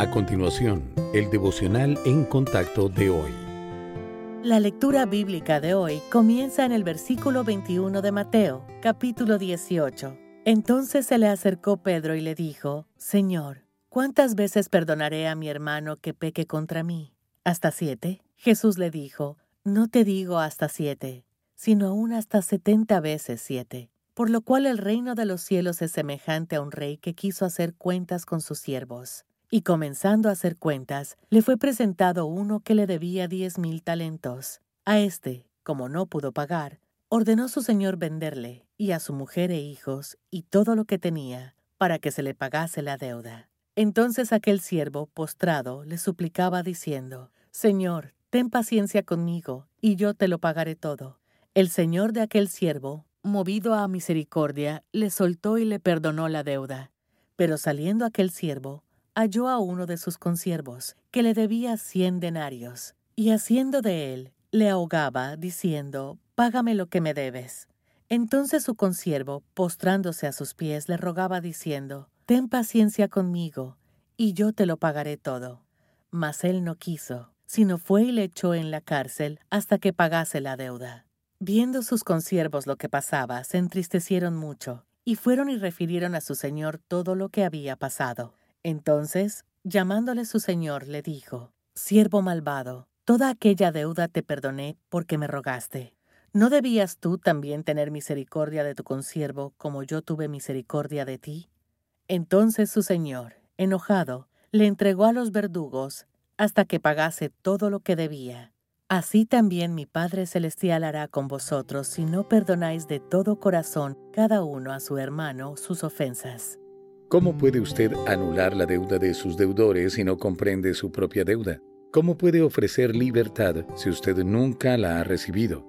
A continuación, el devocional en contacto de hoy. La lectura bíblica de hoy comienza en el versículo 21 de Mateo, capítulo 18. Entonces se le acercó Pedro y le dijo, Señor, ¿cuántas veces perdonaré a mi hermano que peque contra mí? ¿Hasta siete? Jesús le dijo, No te digo hasta siete, sino aún hasta setenta veces siete. Por lo cual el reino de los cielos es semejante a un rey que quiso hacer cuentas con sus siervos. Y comenzando a hacer cuentas, le fue presentado uno que le debía diez mil talentos. A éste, como no pudo pagar, ordenó su señor venderle, y a su mujer e hijos, y todo lo que tenía, para que se le pagase la deuda. Entonces aquel siervo, postrado, le suplicaba diciendo, Señor, ten paciencia conmigo, y yo te lo pagaré todo. El señor de aquel siervo, movido a misericordia, le soltó y le perdonó la deuda. Pero saliendo aquel siervo, halló a uno de sus consiervos, que le debía cien denarios, y haciendo de él, le ahogaba, diciendo, Págame lo que me debes. Entonces su consiervo, postrándose a sus pies, le rogaba, diciendo, Ten paciencia conmigo, y yo te lo pagaré todo. Mas él no quiso, sino fue y le echó en la cárcel hasta que pagase la deuda. Viendo sus consiervos lo que pasaba, se entristecieron mucho, y fueron y refirieron a su señor todo lo que había pasado. Entonces, llamándole su señor, le dijo, Siervo malvado, toda aquella deuda te perdoné porque me rogaste. ¿No debías tú también tener misericordia de tu consiervo como yo tuve misericordia de ti? Entonces su señor, enojado, le entregó a los verdugos hasta que pagase todo lo que debía. Así también mi Padre Celestial hará con vosotros si no perdonáis de todo corazón cada uno a su hermano sus ofensas. ¿Cómo puede usted anular la deuda de sus deudores si no comprende su propia deuda? ¿Cómo puede ofrecer libertad si usted nunca la ha recibido?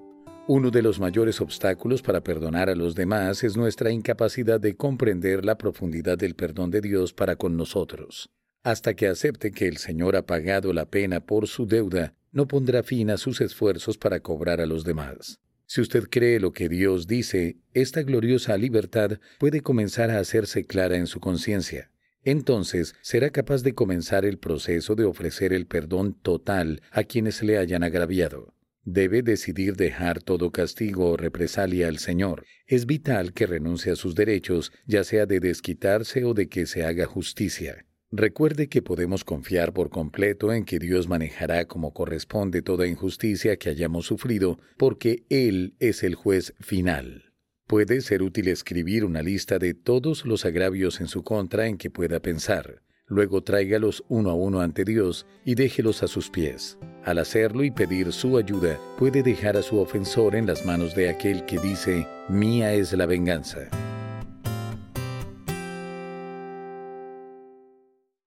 Uno de los mayores obstáculos para perdonar a los demás es nuestra incapacidad de comprender la profundidad del perdón de Dios para con nosotros. Hasta que acepte que el Señor ha pagado la pena por su deuda, no pondrá fin a sus esfuerzos para cobrar a los demás. Si usted cree lo que Dios dice, esta gloriosa libertad puede comenzar a hacerse clara en su conciencia. Entonces será capaz de comenzar el proceso de ofrecer el perdón total a quienes le hayan agraviado. Debe decidir dejar todo castigo o represalia al Señor. Es vital que renuncie a sus derechos, ya sea de desquitarse o de que se haga justicia. Recuerde que podemos confiar por completo en que Dios manejará como corresponde toda injusticia que hayamos sufrido, porque Él es el juez final. Puede ser útil escribir una lista de todos los agravios en su contra en que pueda pensar. Luego tráigalos uno a uno ante Dios y déjelos a sus pies. Al hacerlo y pedir su ayuda, puede dejar a su ofensor en las manos de aquel que dice, Mía es la venganza.